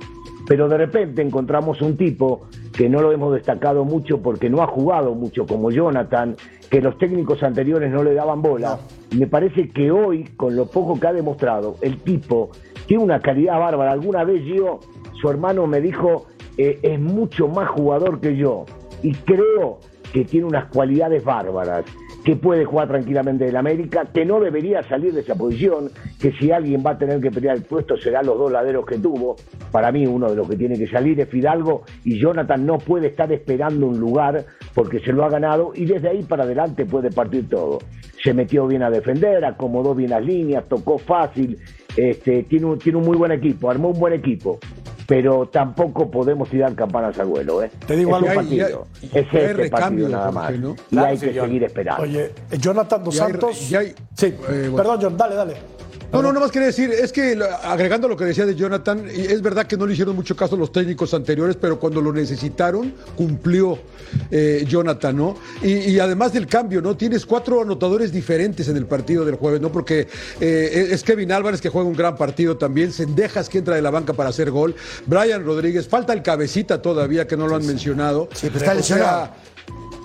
Pero de repente encontramos un tipo que no lo hemos destacado mucho porque no ha jugado mucho como Jonathan, que los técnicos anteriores no le daban bola. Y me parece que hoy, con lo poco que ha demostrado, el tipo tiene una calidad bárbara. Alguna vez yo, su hermano me dijo, eh, es mucho más jugador que yo. Y creo que tiene unas cualidades bárbaras, que puede jugar tranquilamente en América, que no debería salir de esa posición, que si alguien va a tener que pelear el puesto será los dos laderos que tuvo. Para mí uno de los que tiene que salir es Fidalgo y Jonathan no puede estar esperando un lugar porque se lo ha ganado y desde ahí para adelante puede partir todo. Se metió bien a defender, acomodó bien las líneas, tocó fácil, este, tiene, un, tiene un muy buen equipo, armó un buen equipo. Pero tampoco podemos tirar campanas al vuelo, ¿eh? Te digo es algo, hay- partido. ya- es hay este recambio, partido nada más. Jorge, ¿no? Y Claro, hay que seguir esperando. Oye, Jonathan Dos Ya hay- Santos. ya hay- sí, eh, bueno. perdón, John, dale, dale. No, no, nomás quería decir, es que agregando lo que decía de Jonathan, es verdad que no le hicieron mucho caso los técnicos anteriores, pero cuando lo necesitaron, cumplió eh, Jonathan, ¿no? Y, y además del cambio, ¿no? Tienes cuatro anotadores diferentes en el partido del jueves, ¿no? Porque eh, es Kevin Álvarez que juega un gran partido también, Sendejas que entra de la banca para hacer gol, Brian Rodríguez, falta el cabecita todavía que no lo han mencionado. Sí, pero está O sea, lesionado.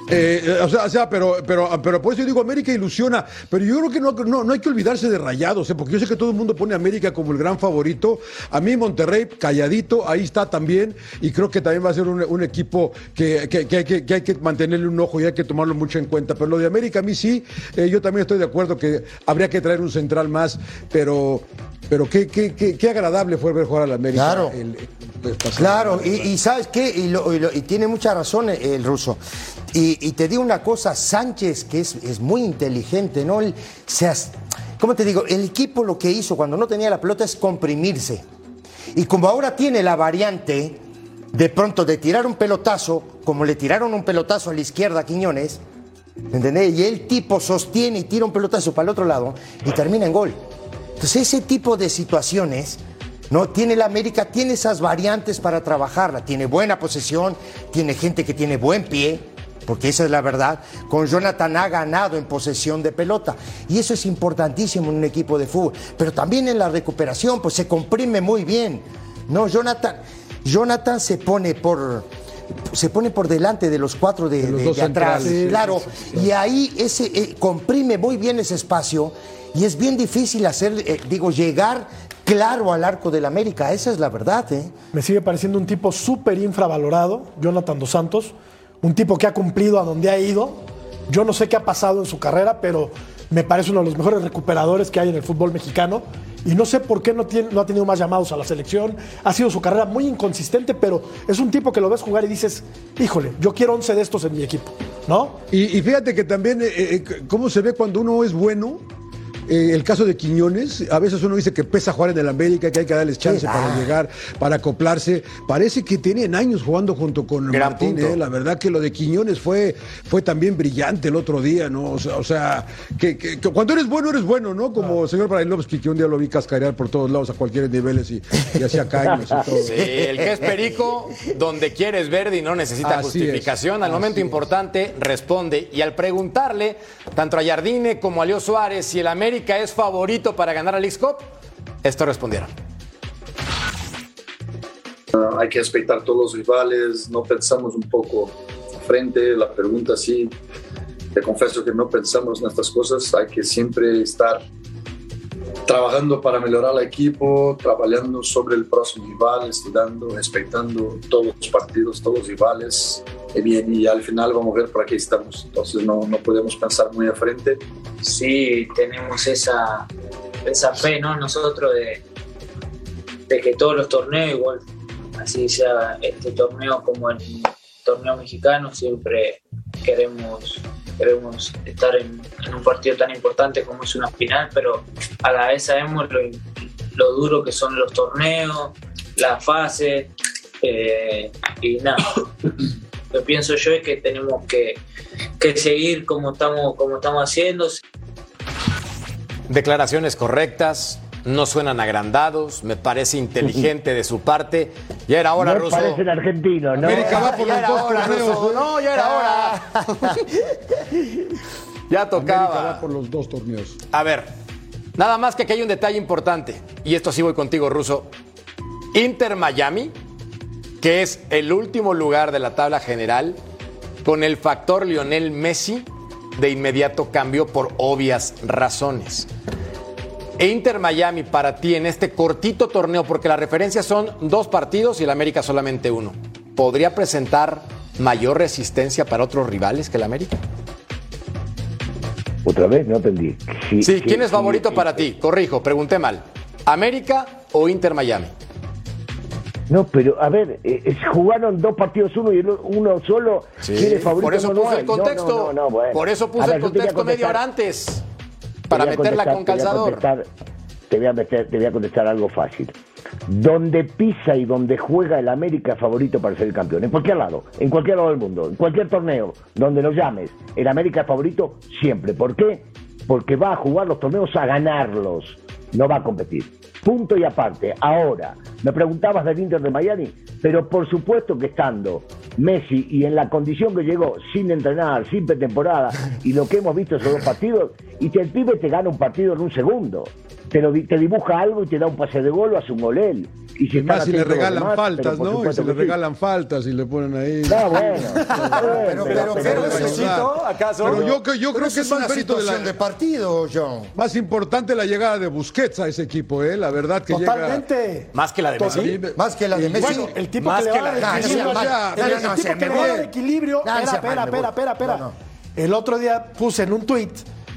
Eh, eh, o sea, o sea, pero, pero, pero por eso yo digo América ilusiona. Pero yo creo que no, no, no hay que olvidarse de rayados, ¿eh? porque yo sé que todo el mundo pone a América como el gran favorito. A mí Monterrey, calladito, ahí está también. Y creo que también va a ser un, un equipo que, que- que hay que, que hay que mantenerle un ojo y hay que tomarlo mucho en cuenta. Pero lo de América, a mí sí, eh, yo también estoy de acuerdo que habría que traer un central más. Pero, pero qué, qué, qué, qué agradable fue ver jugar a la América. Claro. el- el pasado. Claro, y, y ¿sabes qué? Y, lo- y lo- y tiene mucha razón el, el ruso. Y, y te digo una cosa, Sánchez, que es, es muy inteligente, ¿no? Él se as- ¿Cómo te digo? El equipo lo que hizo cuando no tenía la pelota es comprimirse. Y como ahora tiene la variante de pronto de tirar un pelotazo, como le tiraron un pelotazo a la izquierda a Quiñones, ¿entendés? Y el tipo sostiene y tira un pelotazo para el otro lado y termina en gol. Entonces ese tipo de situaciones, ¿no? Tiene la América, tiene esas variantes para trabajarla. Tiene buena posesión, tiene gente que tiene buen pie, porque esa es la verdad. Con Jonathan ha ganado en posesión de pelota. Y eso es importantísimo en un equipo de fútbol. Pero también en la recuperación, pues se comprime muy bien. No, Jonathan, Jonathan se pone por se pone por delante de los cuatro de, De los de- dos de atrás. Sí, claro, sí, sí, y ahí ese eh, comprime muy bien ese espacio y es bien difícil hacer, eh, digo, llegar claro al arco del América, esa es la verdad, ¿eh? Me sigue pareciendo un tipo súper infravalorado, Jonathan Dos Santos, un tipo que ha cumplido a donde ha ido. Yo no sé qué ha pasado en su carrera, pero me parece uno de los mejores recuperadores que hay en el fútbol mexicano. Y no sé por qué no, ha tenido más llamados a la selección. Ha sido su carrera muy inconsistente, pero es un tipo que lo ves jugar y dices, híjole, yo quiero 11 de estos en mi equipo, ¿no? Y, y fíjate que también, eh, eh, cómo se ve cuando uno es bueno, eh, el caso de Quiñones. A veces uno dice que pesa jugar en el América, que hay que darles chance para llegar, para acoplarse. Parece que tienen años jugando junto con Gran Martín. eh. La verdad que lo de Quiñones fue, fue también brillante el otro día, ¿no? O sea, o sea, que, que- que cuando eres bueno, eres bueno, ¿no? Como el señor Brailovsky, que un día lo vi cascarear por todos lados a cualquier niveles y, y hacía caños y todo. Sí, el que es perico, donde quieres verde y no necesita Así justificación. es, Al momento es. importante responde. Y al preguntarle, tanto a Jardine como a Leo Suárez, si el América es favorito para ganar al X-Cup, esto respondieron. Ah, hay que respetar todos los rivales, no pensamos un poco frente, la pregunta sí, te confieso que no pensamos en estas cosas, hay que siempre estar trabajando para mejorar el equipo, trabajando sobre el próximo rival, estudiando, respetando todos los partidos, todos los rivales, y bien, y al final vamos a ver por qué estamos, entonces no, no podemos pensar muy a frente. sí tenemos esa, esa fe, ¿no? Nosotros de, de que todos los torneos, igual, así sea este torneo como el torneo mexicano, siempre queremos, queremos estar en, en un partido tan importante como es una final, pero a la vez sabemos lo, lo duro que son los torneos, las fases, eh, y nada. Lo que pienso yo es que tenemos que, que seguir como estamos, como estamos haciendo, Declaraciones correctas, no suenan agrandados, me parece inteligente de su parte. Ya era hora, no Russo. parecen argentinos, ¿no? América va por Ya los era dos hora, torneos. No, ya era hora. ya América tocaba. va por los dos torneos. A ver, nada más que aquí hay un detalle importante, y esto sí voy contigo, Russo. Inter Miami, que es el último lugar de la tabla general, con el factor Lionel Messi, de inmediato cambió por obvias razones. E Inter Miami para ti en este cortito torneo, porque las referencias son dos partidos y el América solamente uno, ¿podría presentar mayor resistencia para otros rivales que el América? Otra vez, no entendí. Sí, ¿quién es sí, favorito sí. para ti? Corrijo, pregunté mal. ¿América o Inter Miami? No, pero a ver, eh, eh, jugaron dos partidos uno y el uno solo. Sí, ¿Quién es favorito? por eso puse el no, contexto. no, no, bueno. Por eso puse ver, el contexto media hora antes. Te Para meterla con calzador. Te voy, a meter- te voy a contestar algo fácil. Donde pisa y donde juega el América es favorito para ser el campeón. En cualquier lado, en cualquier lado del mundo, en cualquier torneo, donde lo llames, el América es favorito siempre. ¿Por qué? Porque va a jugar los torneos a ganarlos, no va a competir. Punto y aparte. Ahora, me preguntabas del Inter de Miami, pero por supuesto que estando Messi y en la condición que llegó, sin entrenar, sin pretemporada, y lo que hemos visto esos dos partidos, y que el pibe te gana un partido en un segundo. Te, lo te dibuja algo y te da un pase de gol o hace un gol él. Y si Y más si le regalan demás, faltas, pero ¿no? Y se le sí. regalan faltas y le ponen ahí. No, bueno. Pero, pero, pero, Necesito, ¿acaso? Pero yo, yo creo pero que eso es es más una mérito de situación la, de partido, John. más importante la llegada de Busquets a ese equipo, ¿eh? La verdad que llega. Totalmente. Más que la de Messi. Más que la de Messi. Bueno, el tipo Más que le que va a la- dar Ah, no, el- equilibrio. Espera, espera, espera, espera. El otro día puse en un tweet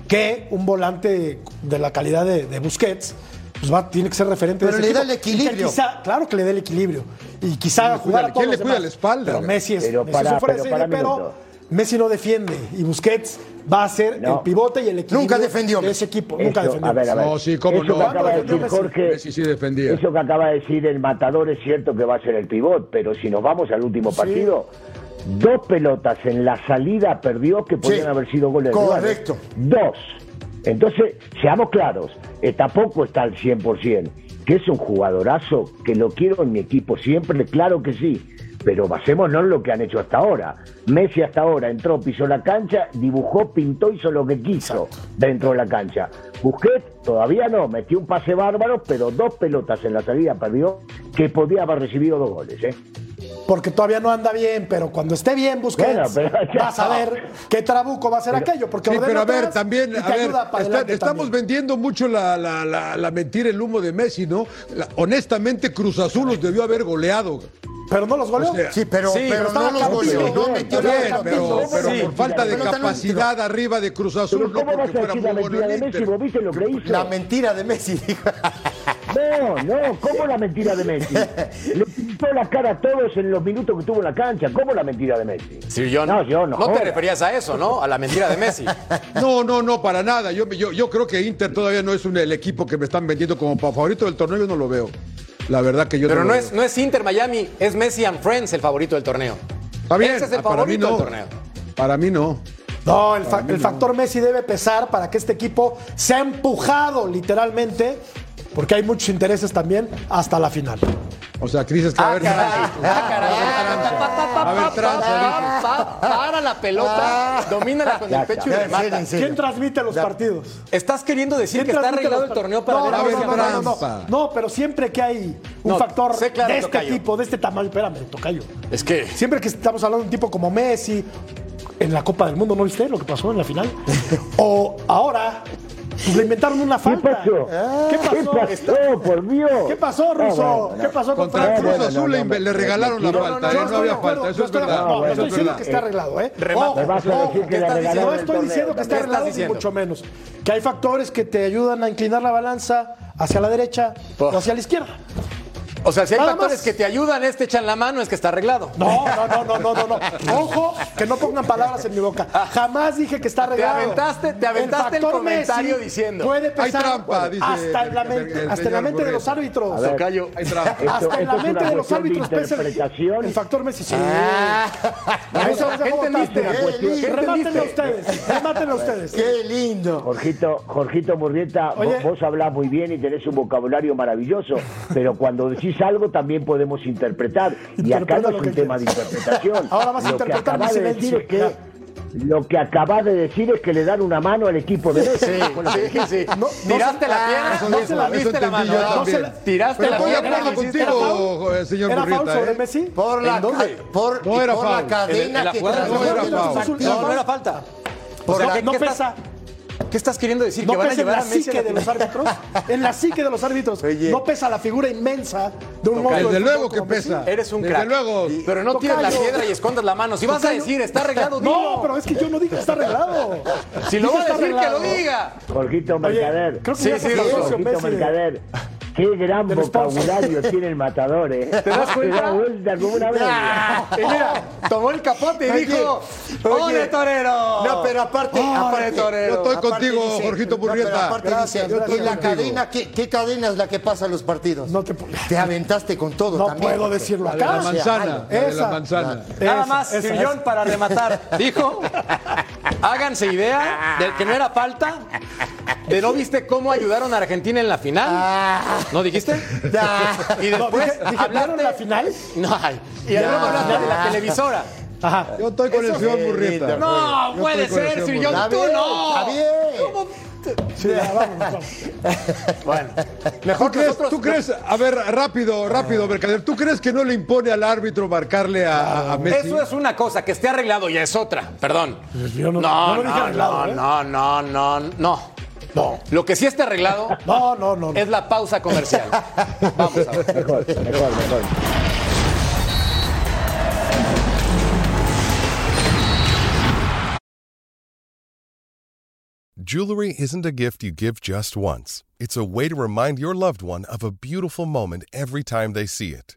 que un volante de la calidad de, de Busquets pues va, tiene que ser referente Pero de ese le da equipo. el equilibrio. Y que quizá- claro que le da el equilibrio. Y quizá le cuida- jugar a todos quién le cuida demás. la espalda? Pero Messi es, Pero Messi para- pero para. Messi no defiende. Y Busquets va a ser No. el pivote y el equilibrio Nunca defendió de ese equipo. Nunca Eso, defendió. a ver, a ver. No, sí, cómo Eso no. que acaba de decir Messi. Jorge. Messi sí defendía. Eso que acaba de decir el matador es cierto que va a ser el pivot, pero si nos vamos al último partido, dos pelotas en la salida perdió que podían Sí, haber sido goles de correcto. Dos. Entonces, seamos claros, tampoco está al 100%, que es un jugadorazo, que lo quiero en mi equipo siempre, claro que sí, pero basémonos en lo que han hecho hasta ahora. Messi hasta ahora entró, pisó la cancha, dibujó, pintó, hizo lo que quiso dentro de la cancha. Busquets todavía no, metió un pase bárbaro, pero dos pelotas en la salida perdió, que podía haber recibido dos goles. ¿eh? Porque todavía no anda bien, pero cuando esté bien Busquets, Bueno, pero vas a ver qué trabuco va a ser aquello. Porque Sí, pero a ver, también, a ver, está- estamos también. vendiendo mucho la, la, la, la mentira, el humo de Messi, ¿no? La- honestamente, Cruz Azul los debió haber goleado. Pero no los goleó. O sea, Sí, pero, Sí, pero pero no los goleó, no metió bien, Bien, pero, pero sí, por falta de capacidad arriba de Cruz Azul, no ¿cómo porque fuera muy bueno mentira el de Messi? Inter. ¿Vos viste lo que hizo? La mentira de Messi, dijo. No, no, ¿cómo la mentira de Messi? Le pintó la cara a todos en los minutos que tuvo en la cancha. ¿Cómo la mentira de Messi? Sir John, No, yo no. te joda. referías a eso, ¿no? A la mentira de Messi. No, no, no, para nada. Yo, yo, yo creo que Inter todavía no es un- el equipo que me están vendiendo como favorito del torneo. Yo no lo veo. La verdad que yo Pero no, no es, no es Inter Miami, es Messi and Friends el favorito del torneo. Está bien, Ese es el ah, para mí favorito no. del torneo. Para mí no. No, el, fa- el factor Messi debe pesar para que este equipo sea empujado literalmente, porque hay muchos intereses también hasta la final. O sea, que dices que va a haber A ver, tranza, Para la pelota, domínala con el pecho y remata. ¿Quién transmite los partidos? ¿Estás queriendo decir ¿Quién que está arreglado el torneo para no, ver no, a no, no, pero siempre que hay un No, factor de este tocayo. tipo, de este tamaño, espérame, tocayo. Es que Siempre que estamos hablando de un tipo como Messi, en la Copa del Mundo, ¿no viste lo que pasó en la final? o ahora, pues, le inventaron una ¿Qué falta. pasó? ¿Qué ¿Qué pasó? pasó, por Dios? ¿Qué pasó, Russo? Ah, bueno, ¿Qué pasó con Contra? Cruz Azul le, le regalaron la No, falta. ¿eh? No, estoy había falta. Eso es verdad. No, Ah, no estoy diciendo que está arreglado, ¿eh? ¿qué? No estoy diciendo que está. ¿Qué arreglado, ni mucho menos. Que hay factores que te ayudan a inclinar la balanza hacia la derecha o hacia la izquierda. O sea, si hay Nada factores más. que te ayudan, este echan la mano, es que está arreglado. No, no, no, no, no, no, no. Ojo, que no pongan palabras en mi boca. Jamás dije que está arreglado. aventaste- te aventaste el comentario Messi diciendo. Puede Hay pesar trampa, dice hasta en la mente, el hasta en la mente de los árbitros. Ver. Hay trampa. Esto- Hasta en la es mente de los árbitros pesa el, factor Messi. Sí. Ah. Eso es ¿Qué entendiste? Remátenlo ustedes. Remátenlo ustedes. ¡Qué lindo! Jorgito, Jorgito Murrieta, vos, vos hablás muy bien y tenés un vocabulario maravilloso, pero cuando decís algo también podemos interpretar. Y acá no es un tema de interpretación. Ahora vas a lo que interpretar de decir es que lo que acabas de decir es que le dan una mano al equipo de Messi. Sí. No, Tiraste la Ah, pierna, no se la diste la mano. yo No también. se la- Tiraste Pero la estoy de pierna. acuerdo y hiciste ¿Era contigo, eh, señor ¿Era foul sobre ¿eh? Messi? Por la, ¿En dónde? por, No era por la foul. cadena En la que. No, era falta. Por O sea, no, ¿qué- no qué estás- pesa. ¿Qué estás queriendo decir? No ¿Que van a pesa en llevar la a Messi a psique la de los árbitros. En la psique de los árbitros. Oye. No pesa la figura inmensa de un monstruo. Desde luego que Messi. pesa. Eres un Desde crack. luego. Pero no tires la piedra y escondas la mano. Si vas a decir, está arreglado, dilo. No, pero es que yo no dije que está arreglado. Si lo Dije va a decir, que lo diga. Jorgito Mercader. creo que Sí, ya sí, Jorgito Mercader. Qué gran vocabulario tiene el matador, ¿eh? ¿Te das cuenta? da vuelta como una Ah, mira, tomó el capote y Oye, dijo, oye. ¡Ole, torero! No, pero aparte, ¡Ole, aparte torero! Yo estoy aparte contigo, Jorgito no, pero Burrieta. aparte Gracias, dice, gracias, ¿y la contigo. cadena? ¿qué, qué cadena es la que pasa los partidos? No te Te aventaste con todo No también. puedo porque- decirlo La de acá. la manzana. La de la Esa. manzana. Nada Esa, más, esa, Sillón, esa. para rematar. Dijo, háganse idea de que no era falta, de no viste cómo ayudaron a Argentina en la final. ¿No dijiste? Y No, después dije, dije, ¿vieron la final? No, ay, y luego hablaste de la televisora. Ajá. Yo estoy con el señor Burrieta. No, Yo puede ser, señor Sillón, Está tú no. está bien. ¿Cómo? Sí, ya, vamos, vamos. Bueno, ¿Tú mejor crees, nosotros. ¿Tú crees, a ver, rápido, rápido, Mercader, ¿tú crees que no le impone al árbitro marcarle a, a Messi? Eso es una cosa, que esté arreglado ya es otra. Perdón. Yo no, No, no lo dije no, arreglado, no, ¿eh? no, no, no, no. No. Lo que sí está arreglado No, no, no. no. es la pausa comercial. Vamos a ver. Mejor, mejor, mejor. Jewelry isn't a gift you give just once. It's a way to remind your loved one of a beautiful moment every time they see it.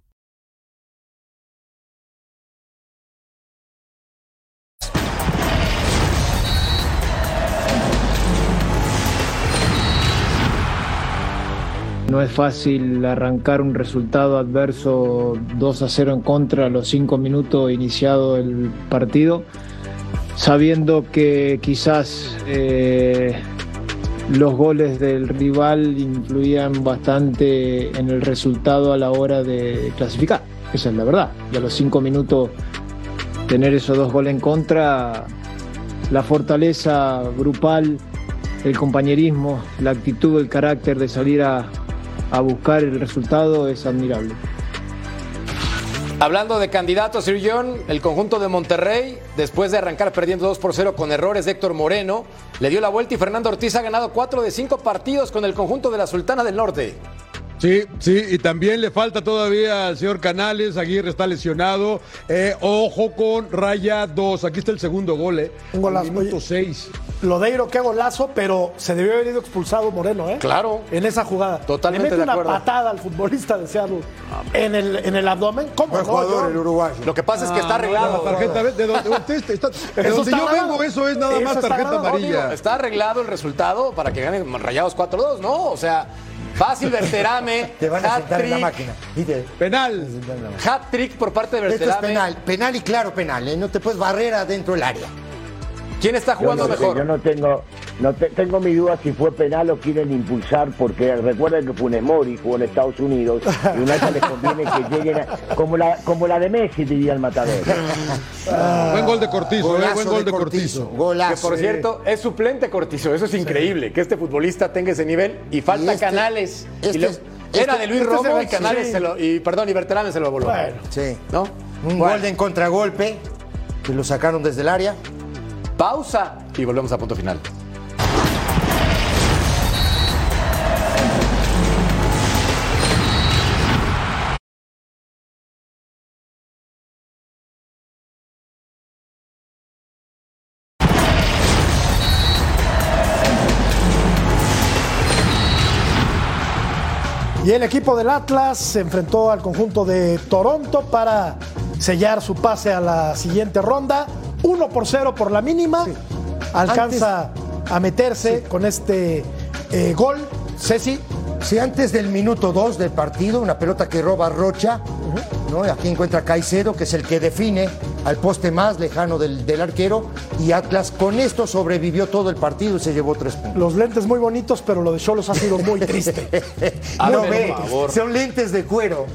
No es fácil arrancar un resultado adverso 2 a 0 en contra a los 5 minutos iniciado el partido, sabiendo que quizás eh, los goles del rival influían bastante en el resultado a la hora de clasificar. Esa es la verdad. Y a los 5 minutos tener esos dos goles en contra, la fortaleza grupal, el compañerismo, la actitud, el carácter de salir a, a buscar el resultado es admirable. Hablando de candidatos, Sir John, el conjunto de Monterrey, después de arrancar perdiendo 2 por 0 con errores de Héctor Moreno, le dio la vuelta y Fernando Ortiz ha ganado 4 de 5 partidos con el conjunto de la Sultana del Norte. Sí, sí, y también le falta todavía al señor Canales, Aguirre está lesionado. Eh, ojo con Raya 2, aquí está el segundo gol, ¿eh? Un golazo. Al Minuto 6. Lodeiro, qué golazo, pero se debió haber ido expulsado Moreno, ¿eh? Claro. En esa jugada. Totalmente Le mete de una acuerdo. patada al futbolista de Seattle en el, en el abdomen. ¿Cómo Buen no, jugador John? el uruguayo. Lo que pasa es que está La arreglado. tarjeta, ¿ves? de donde, usted está- está- de donde está yo grabado. vengo, eso es nada Eso más tarjeta grabado. amarilla. Está arreglado el resultado para que ganen Rayados 4-2, ¿no? O sea, fácil Berterame. Te van a sentar en la máquina. ¿Viste? Penal. Hat-trick por parte de Esto es Berterame. penal, penal y claro penal, ¿eh? no te puedes barrer adentro del área. ¿Quién está Yo jugando no mejor? yo no tengo, no te- tengo mi duda si fue penal o quieren impulsar, porque recuerden que Funes Mori jugó en Estados Unidos y una vez les conviene que lleguen a- como la como la de Messi diría el matador. Buen gol de Cortizo, eh, buen gol de Cortizo, Cortizo. Golazo. Que por cierto, es suplente Cortizo. Eso es increíble, que este futbolista tenga ese nivel. Y falta Y este- Canales. este Y lo- es- era este- de Luis este Romo y Canales sí. se lo. Y perdón, y Berterame se lo voló. Bueno. Sí. ¿No? Un Bueno, gol de en contragolpe que lo sacaron desde el área. Pausa y volvemos a punto final. Y el equipo del Atlas se enfrentó al conjunto de Toronto para sellar su pase a la siguiente ronda. 1 por 0 por la mínima. Alcanza a meterse con este eh, gol. Ceci. Si antes del minuto 2 del partido, una pelota que roba Rocha, ¿no? Aquí encuentra Caicedo, que es el que define al poste más lejano del, del arquero, y Atlas con esto sobrevivió todo el partido y se llevó tres puntos. Los lentes muy bonitos, pero lo de Cholos ha sido muy triste. no ve, son lentes de cuero.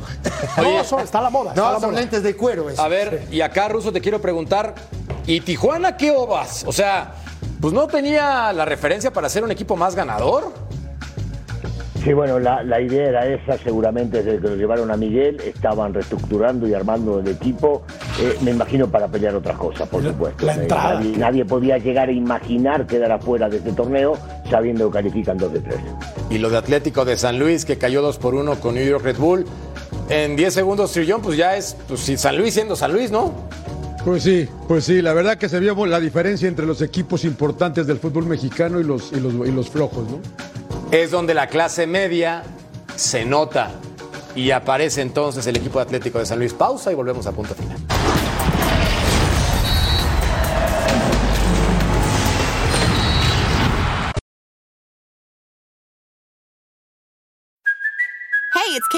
No, son- está la moda. está No, la son moda. lentes de cuero. eso. A ver, y acá, Ruso, te quiero preguntar. ¿Y Tijuana qué ovas? O sea, pues no tenía la referencia para ser un equipo más ganador. Sí, bueno, la, la idea era esa, seguramente desde que lo llevaron a Miguel, estaban reestructurando y armando el equipo, eh, me imagino para pelear otras cosas, por supuesto. la entrada. nadie, nadie podía llegar a imaginar quedar afuera de este torneo sabiendo que califican 2 de 3. Y lo de Atlético de San Luis, que cayó 2 por 1 con New York Red Bull. En 10 segundos, John, pues ya es pues, si San Luis siendo San Luis, ¿no? Pues sí, pues sí, la verdad que se vio la diferencia entre los equipos importantes del fútbol mexicano y los, y los, y los flojos, ¿no? Es donde la clase media se nota. Y aparece entonces el equipo de Atlético de San Luis. Pausa y volvemos a punto final.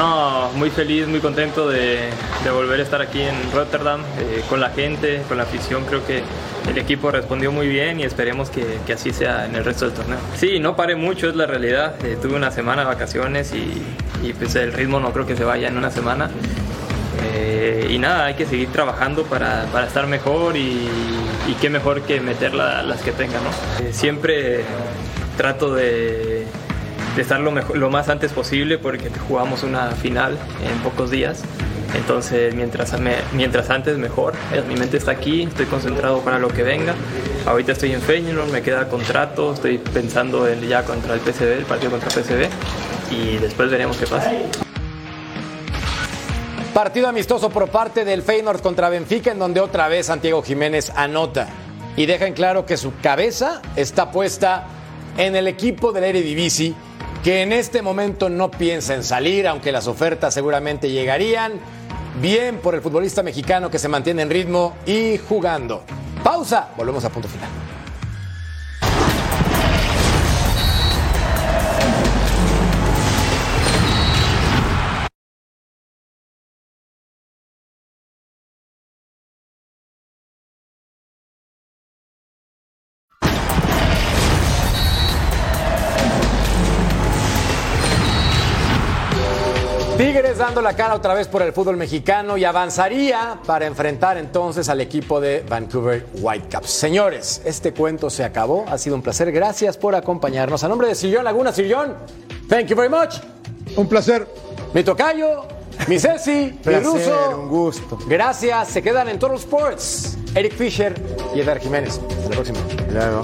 No, muy feliz, muy contento de, volver a estar aquí en Rotterdam eh, con la gente, con la afición. Creo que el equipo respondió muy bien y esperemos que, así sea en el resto del torneo. Sí, no paré mucho, es la realidad. Eh, tuve una semana de vacaciones y, pues el ritmo no creo que se vaya en una semana. Eh, y nada, hay que seguir trabajando para, para estar mejor y, qué mejor que meter la, las que tenga. siempre trato de de estar lo, mejor, lo más antes posible porque jugamos una final en pocos días. Entonces, mientras, me, mientras antes, mejor. Mi mente está aquí, estoy concentrado para lo que venga. Ahorita estoy en Feyenoord, me queda contrato, estoy pensando en ya contra el PSV, el partido contra el PSV, y después veremos qué pasa. Partido amistoso por parte del Feyenoord contra Benfica, en donde otra vez Santiago Jiménez anota y deja en claro que su cabeza está puesta en el equipo del Eredivisie que en este momento no piensa en salir, aunque las ofertas seguramente llegarían. Bien por el futbolista mexicano que se mantiene en ritmo y jugando. Pausa, volvemos a punto final. Dando la cara otra vez por el fútbol mexicano y avanzaría para enfrentar entonces al equipo de Vancouver Whitecaps. Señores, este cuento se acabó. Ha sido un placer. Gracias por acompañarnos. A nombre de Sillón Laguna, Sillón, thank you very much. Un placer. Mi tocayo, mi Ceci, mi ruso. un gusto. Gracias. Se quedan en Total Sports. Eric Fisher y Edgar Jiménez. Hasta la próxima. Luego.